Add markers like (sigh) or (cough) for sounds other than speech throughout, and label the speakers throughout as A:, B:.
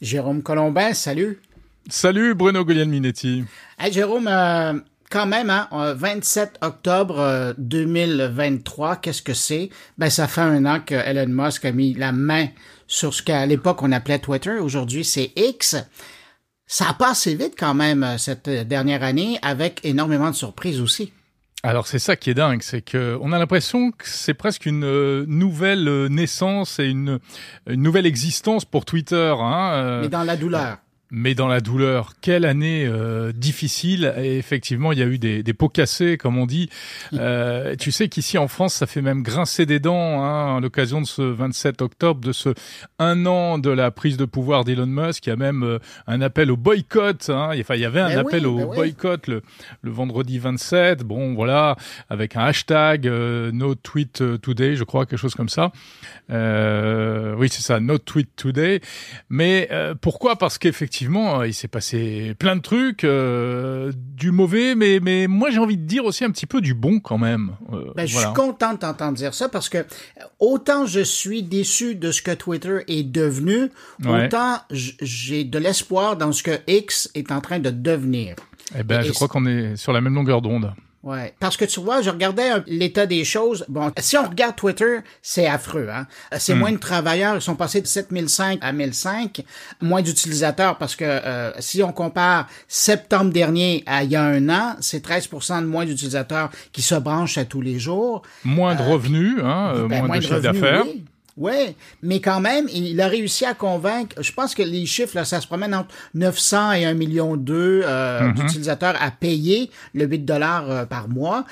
A: Jérôme Colombin, salut.
B: Salut Bruno Guglielminetti.
A: Hey Jérôme, euh, quand même, hein, 27 octobre 2023, euh, qu'est-ce que c'est? Ben, ça fait un an que Elon Musk a mis la main sur ce qu'à l'époque on appelait Twitter. Aujourd'hui, c'est X. Ça a passé vite quand même euh, cette dernière année avec énormément de surprises aussi.
B: Alors c'est ça qui est dingue, c'est que on a l'impression que c'est presque une euh, nouvelle euh, naissance et une, une nouvelle existence pour Twitter. Hein,
A: Mais dans la douleur
B: mais dans la douleur. Quelle année euh, difficile. Et effectivement, il y a eu des, des pots cassés, comme on dit. Euh, tu sais qu'ici en France, ça fait même grincer des dents hein, à l'occasion de ce 27 octobre, de ce un an de la prise de pouvoir d'Elon Musk. Il y a même euh, un appel au boycott. Hein. Enfin, il y avait un appel au boycott le, le, vendredi 27. Bon, voilà, avec un hashtag euh, No Tweet Today, je crois, quelque chose comme ça. Euh, oui, c'est ça, No Tweet Today. Mais pourquoi? Parce qu'effectivement effectivement, euh, il s'est passé plein de trucs, euh, du mauvais, mais, mais moi j'ai envie de dire aussi un petit peu du bon quand même.
A: Euh, ben, je suis content d'entendre dire ça parce que autant je suis déçu de ce que Twitter est devenu, autant j'ai de l'espoir dans ce que X est en train de devenir.
B: Eh ben, je crois qu'on est sur la même longueur d'onde.
A: Ouais, parce que tu vois, je regardais l'état des choses. Bon, si on regarde Twitter, c'est affreux. Hein? C'est hmm. moins de travailleurs, ils sont passés de 7005 à 1005, moins d'utilisateurs parce que euh, si on compare septembre dernier à il y a un an, c'est 13% de moins d'utilisateurs qui se branchent à tous les jours.
B: Moins de euh, revenus, hein, ben, moins, de, chiffre d'affaires.
A: Oui, mais quand même, il a réussi à convaincre. Je pense que les chiffres, là, ça se promène entre 900 et 1 million d'eux euh, mm-hmm. d'utilisateurs à payer le 8 dollars euh, par mois.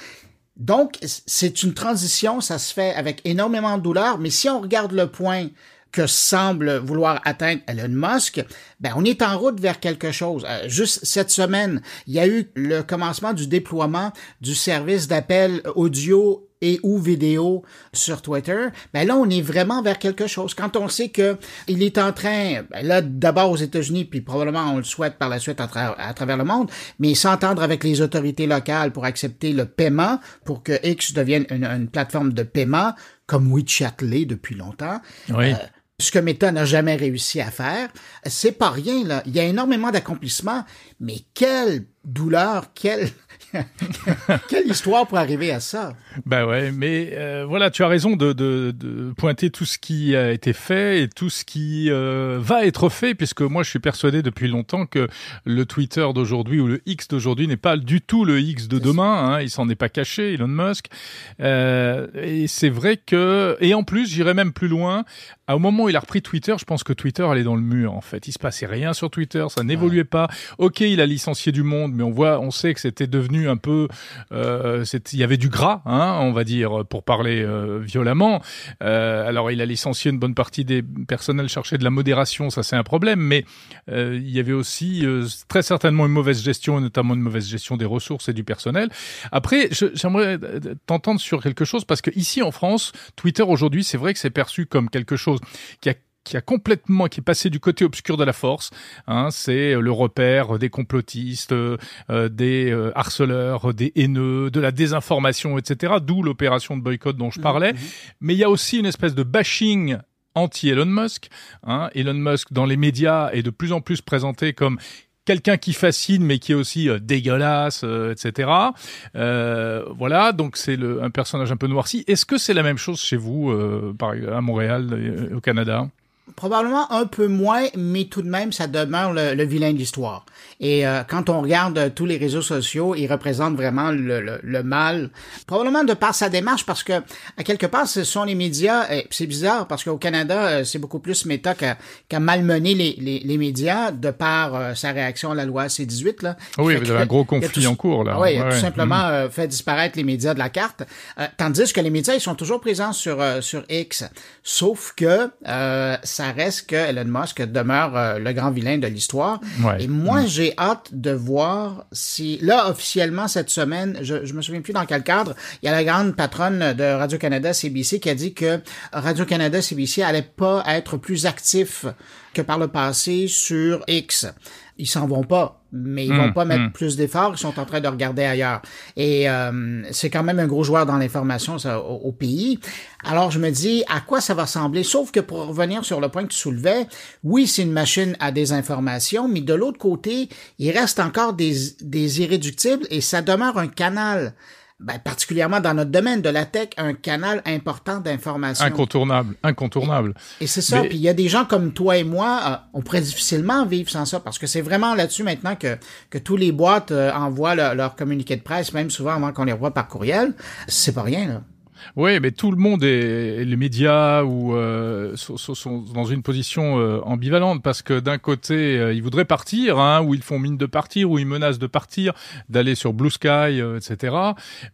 A: Donc, c'est une transition, ça se fait avec énormément de douleur, mais si on regarde le point que semble vouloir atteindre Elon Musk, ben on est en route vers quelque chose. Euh, juste cette semaine, il y a eu le commencement du déploiement du service d'appel audio et ou vidéo sur Twitter, ben là, on est vraiment vers quelque chose. Quand on sait que il est en train, ben là, d'abord aux États-Unis, puis probablement on le souhaite par la suite à, travers le monde, mais s'entendre avec les autorités locales pour accepter le paiement, pour que X devienne une, plateforme de paiement, comme WeChat l'est depuis longtemps.
B: Oui. Euh,
A: ce que Meta n'a jamais réussi à faire, c'est pas rien là. Il y a énormément d'accomplissements, mais quelle douleur, quelle (laughs) Quelle histoire pour arriver à ça?
B: Ben ouais, mais euh, voilà, tu as raison de, de, de, pointer tout ce qui a été fait et tout ce qui euh, va être fait, puisque moi je suis persuadé depuis longtemps que le Twitter d'aujourd'hui ou le X d'aujourd'hui n'est pas du tout le X de demain. Hein, il s'en est pas caché, Elon Musk. Euh, et c'est vrai que, et en plus, j'irais même plus loin. Au moment où il a repris Twitter, je pense que Twitter allait dans le mur. En fait, il se passait rien sur Twitter, ça n'évoluait pas. Ok, il a licencié du monde, mais on voit, on sait que c'était devenu un peu, euh, il y avait du gras, hein, on va dire, pour parler euh, violemment. Euh, alors il a licencié une bonne partie des personnels chercher de la modération, ça c'est un problème, mais euh, il y avait aussi euh, très certainement une mauvaise gestion, notamment une mauvaise gestion des ressources et du personnel. Après, j'aimerais t'entendre sur quelque chose parce que ici en France, Twitter aujourd'hui, c'est vrai que c'est perçu comme quelque chose qui a qui a complètement, qui est passé du côté obscur de la force. Hein, c'est le repère des complotistes, euh, des euh, harceleurs, des haineux, de la désinformation, etc. D'où l'opération de boycott dont je mmh, parlais. Mmh. Mais il y a aussi une espèce de bashing anti-Elon Musk. Hein. Elon Musk, dans les médias, est de plus en plus présenté comme quelqu'un qui fascine mais qui est aussi euh, dégueulasse, etc. Euh, voilà, donc c'est un personnage un peu noirci. Est-ce que c'est la même chose chez vous, par, à Montréal, au Canada?
A: Probablement un peu moins, mais tout de même, ça demeure le, vilain de l'histoire. Et euh, quand on regarde euh, tous les réseaux sociaux, il représente vraiment le, le, mal, probablement de par sa démarche, parce que à quelque part, ce sont les médias. C'est bizarre parce qu'au Canada, euh, c'est beaucoup plus Meta qu'à malmener les, les, les, médias de par sa réaction à la loi C-18. Là,
B: oui, il y a un gros (laughs) conflit en cours là.
A: Oui, il a tout simplement mm. fait disparaître les médias de la carte, tandis que les médias ils sont toujours présents sur sur X, sauf que ça reste que Elon Musk demeure euh, le grand vilain de l'histoire. Et moi, j'ai hâte de voir si, là, officiellement, cette semaine, je, je me souviens plus dans quel cadre, il y a la grande patronne de Radio-Canada, CBC, qui a dit que Radio-Canada, CBC allait pas être plus actif que par le passé sur X. Ils s'en vont pas, mais ils vont
B: Hum,
A: pas mettre
B: hum.
A: plus d'efforts. Ils sont en train de regarder ailleurs. Et euh, c'est quand même un gros joueur dans l'information ça, au, au pays. Alors je me dis à quoi ça va ressembler? Sauf que pour revenir sur le point que tu soulevais, oui, c'est une machine à désinformation, mais de l'autre côté, il reste encore des, des irréductibles et ça demeure un canal ben, particulièrement dans notre domaine de la tech, un canal important d'information.
B: Incontournable, incontournable.
A: Et c'est ça.
B: Mais-
A: Puis il y a des gens comme toi et moi, euh, on pourrait difficilement vivre sans ça parce que c'est vraiment là-dessus maintenant que, que tous les boîtes euh, envoient leur, leur communiqué de presse, même souvent avant qu'on les revoie par courriel. C'est pas rien, là.
B: Oui, mais tout le monde est les médias ou euh, sont, sont- dans une position euh, ambivalente parce que d'un côté euh, ils voudraient partir, hein, ou ils font mine de partir, ou ils menacent de partir, d'aller sur Blue Sky, euh, etc.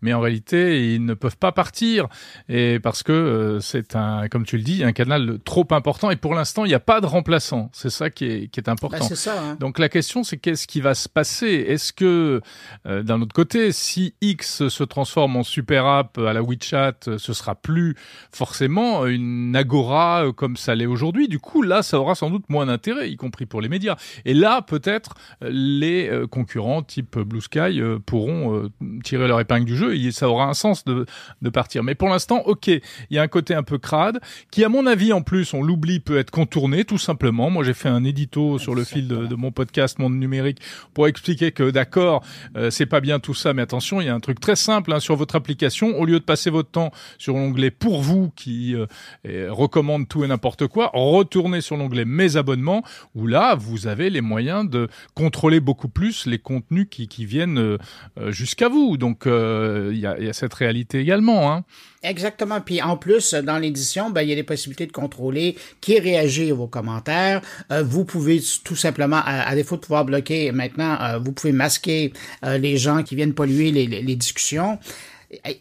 B: Mais en réalité ils ne peuvent pas partir et parce que euh, c'est un, comme tu le dis, un canal trop important et pour l'instant il n'y a pas de remplaçant. C'est ça qui est qui est
A: Ben,
B: important.
A: c'est ça. Hein.
B: Donc la question c'est qu'est-ce qui va se passer? Est-ce que euh, d'un autre côté, si X se transforme en super app à la WeChat, euh, ce sera plus forcément une agora euh, comme ça l'est aujourd'hui. Du coup, là, ça aura sans doute moins d'intérêt, y compris pour les médias. Et là, peut-être euh, les euh, concurrents type Blue Sky euh, pourront euh, tirer leur épingle du jeu et ça aura un sens de, de partir. Mais pour l'instant, ok, il y a un côté un peu crade qui, à mon avis, en plus, on l'oublie, peut être contourné tout simplement. Moi, j'ai fait un édito sur le fil de, de mon podcast Monde Numérique pour expliquer que d'accord, euh, c'est pas bien tout ça, mais attention, il y a un truc très simple hein, sur votre application. Au lieu de passer votre temps sur l'onglet pour vous qui euh, recommande tout et n'importe quoi, retournez sur l'onglet mes abonnements où là vous avez les moyens de contrôler beaucoup plus les contenus qui, viennent euh, euh, jusqu'à vous. Donc il y, a, cette réalité également. Hein.
A: Exactement. Puis en plus, dans l'édition, ben, il y a des possibilités de contrôler qui réagit à vos commentaires. Vous pouvez tout simplement, à, défaut de pouvoir bloquer maintenant, vous pouvez masquer les gens qui viennent polluer les discussions.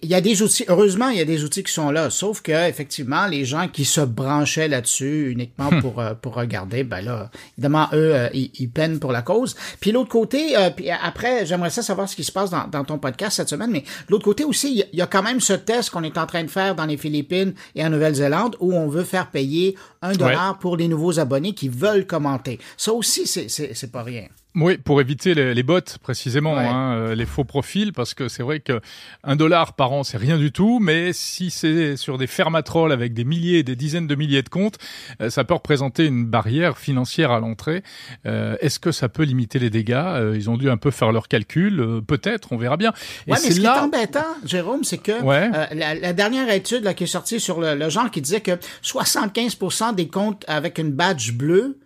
A: Il y a des outils, heureusement, il y a des outils qui sont là, sauf que effectivement, les gens qui se branchaient là-dessus uniquement pour euh, pour regarder, ben là, évidemment, eux, euh, ils, ils peinent pour la cause. Puis l'autre côté, euh, puis après, j'aimerais ça savoir ce qui se passe dans, dans ton podcast cette semaine, mais l'autre côté aussi, il y, a, il y a quand même ce test qu'on est en train de faire dans les Philippines et en Nouvelle-Zélande où on veut faire payer un dollar pour les nouveaux abonnés qui veulent commenter. Ça aussi, c'est c'est c'est pas rien.
B: Oui, pour éviter les, les bots précisément,
A: Ouais.
B: hein, euh, les faux profils, parce que c'est vrai que un dollar par an c'est rien du tout, mais si c'est sur des fermatrolls avec des milliers, des dizaines de milliers de comptes, euh, ça peut représenter une barrière financière à l'entrée. Euh, Est-ce que ça peut limiter les dégâts? Ils ont dû un peu faire leurs calculs, peut-être, on verra bien. Et
A: Ouais, mais ce qui est
B: là.
A: embêtant, Jérôme, c'est que
B: Ouais.
A: euh, la, la dernière étude là, qui est sortie sur le, le genre qui disait que 75% des comptes avec une badge bleue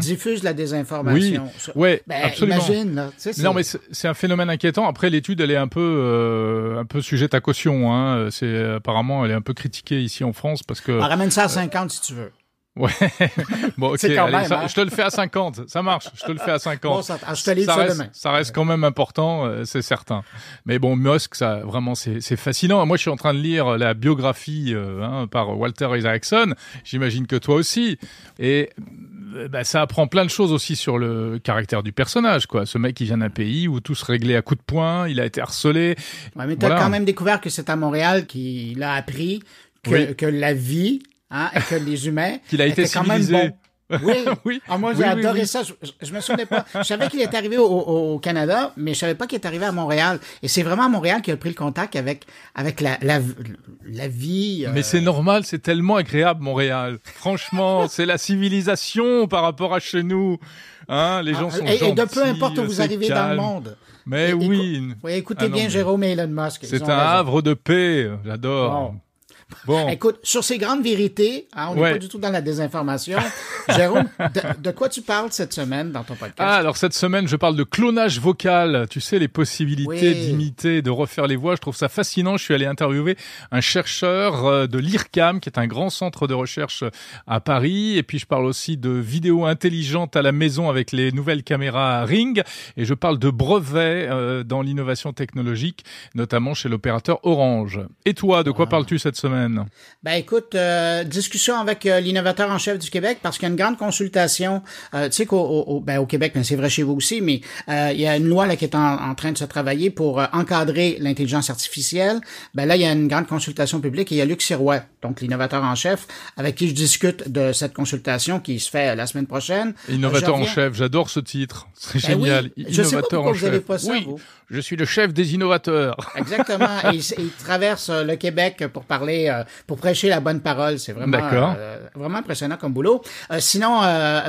A: diffusent la désinformation.
B: Oui, ouais,
A: ben,
B: absolument.
A: Imagine, là. Tu sais, c'est-
B: Non, mais c'est un phénomène inquiétant. Après, l'étude, elle est un peu, euh, un peu sujette à caution. Hein. C'est apparemment, elle est un peu critiquée ici en France parce que.
A: On ramène ça à 50 si tu veux.
B: Ouais. (laughs) bon, ok.
A: C'est quand
B: allez,
A: même,
B: ça-
A: hein.
B: je te le fais à 50. Ça marche. Je te le fais à 50.
A: Bon, ça, ah, je te
B: ça, reste,
A: demain.
B: ça reste quand même important, euh, c'est certain. Mais bon, Musk, ça vraiment, c'est c'est fascinant. Moi, je suis en train de lire la biographie euh, hein, par Walter Isaacson. J'imagine que toi aussi. Et euh, bah, ça apprend plein de choses aussi sur le caractère du personnage. Quoi. Ce mec, qui vient d'un pays où tout se réglait à coups de poing. Il a été harcelé.
A: Ouais, mais tu as
B: Voilà.
A: quand même découvert que c'est à Montréal qu'il a appris que,
B: Oui.
A: que la vie hein, et que les humains (laughs)
B: Qu'il a été
A: quand même
B: civilisé.
A: Oui. (laughs)
B: Oui.
A: Ah, moi, j'ai
B: Oui,
A: adoré
B: oui.
A: ça. Je, je- me souvenais pas. Je savais qu'il était arrivé au, Canada, mais je savais pas qu'il était arrivé à Montréal. Et c'est vraiment à Montréal qu'il a pris le contact avec, avec la, la, la vie. euh,
B: Mais c'est normal, c'est tellement agréable Montréal. Franchement, (laughs) c'est la civilisation par rapport à chez nous. Hein, les gens
A: ah,
B: sont
A: et, et de
B: gentils,
A: peu importe où vous arrivez dans le monde.
B: Mais
A: Et- écou-
B: oui.
A: Écoutez
B: Ah non,
A: bien Jérôme et Elon Musk.
B: C'est un
A: raison.
B: havre de paix, j'adore.
A: Bon, (laughs) Écoute, sur ces grandes vérités, hein, on n'est
B: Ouais.
A: pas du tout dans la désinformation. (laughs) Jérôme, de, de quoi tu parles cette semaine dans ton podcast?
B: Ah, alors cette semaine, je parle de clonage vocal. Tu sais, les possibilités
A: Oui.
B: d'imiter, de refaire les voix. Je trouve ça fascinant. Je suis allé interviewer un chercheur euh, de l'IRCAM, qui est un grand centre de recherche à Paris. Et puis, je parle aussi de vidéos intelligentes à la maison avec les nouvelles caméras Ring. Et je parle de brevets euh, dans l'innovation technologique, notamment chez l'opérateur Orange. Et toi, de quoi parles-tu cette semaine?
A: Ben écoute, euh, discussion avec euh, l'innovateur en chef du Québec parce qu'il y a une grande consultation. Euh, tu sais qu'au au, ben, au Québec, mais c'est vrai chez vous aussi, mais euh, il y a une loi là qui est en, en train de se travailler pour euh, encadrer l'intelligence artificielle. Ben là, il y a une grande consultation publique et il y a Luc Sirois donc l'innovateur en chef, avec qui je discute de cette consultation qui se fait la semaine prochaine.
B: Innovateur en chef, j'adore ce titre. (laughs) C'est ben génial.
A: Oui, je innovateur en chef. Pas ça,
B: oui, je suis le chef des innovateurs. (laughs)
A: Exactement. il, il, traverse le Québec pour parler, pour prêcher la bonne parole. C'est vraiment, vraiment impressionnant comme boulot. sinon,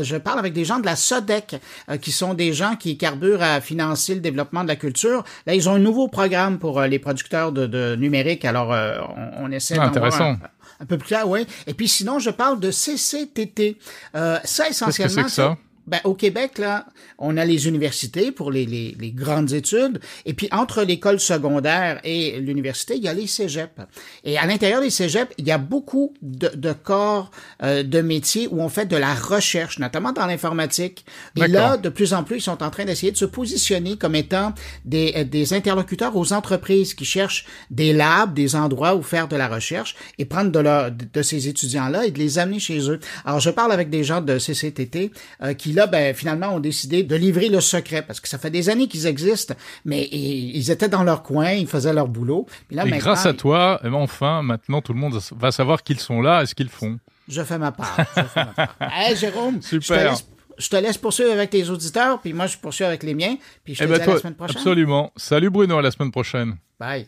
A: je parle avec des gens de la SODEC, qui sont des gens qui carburent à financer le développement de la culture. Là, ils ont un nouveau programme pour les producteurs de, de numérique. Alors, on, on essaie ah,
B: intéressant.
A: Un, peu plus clair, oui. Et puis sinon, je parle de CCTT. Euh, ça, essentiellement,
B: c'est ça?
A: Ben, au Québec, là, on a les universités pour les, les, les grandes études, et puis entre l'école secondaire et l'université, il y a les cégeps. Et à l'intérieur des cégeps, il y a beaucoup de, de corps euh, de métiers où on fait de la recherche, notamment dans l'informatique. Et là, de plus en plus, ils sont en train d'essayer de se positionner comme étant des, des interlocuteurs aux entreprises qui cherchent des labs, des endroits où faire de la recherche, et prendre de, leur, de ces étudiants-là et de les amener chez eux. Alors, je parle avec des gens de CCTT euh, qui là, ben, finalement, ont décidé de livrer le secret parce que ça fait des années qu'ils existent, mais ils étaient dans leur coin, ils faisaient leur boulot.
B: Là, et grâce à toi, eh enfin, maintenant, tout le monde va savoir qu'ils sont là et ce qu'ils font.
A: Je fais ma part. Je fais ma part. (laughs) hey, Jérôme,
B: Super.
A: Je te, laisse, poursuivre avec tes auditeurs, puis moi, je poursuis avec les miens, puis je te eh dis ben, la semaine prochaine.
B: Absolument. Salut Bruno, à la semaine prochaine.
A: Bye.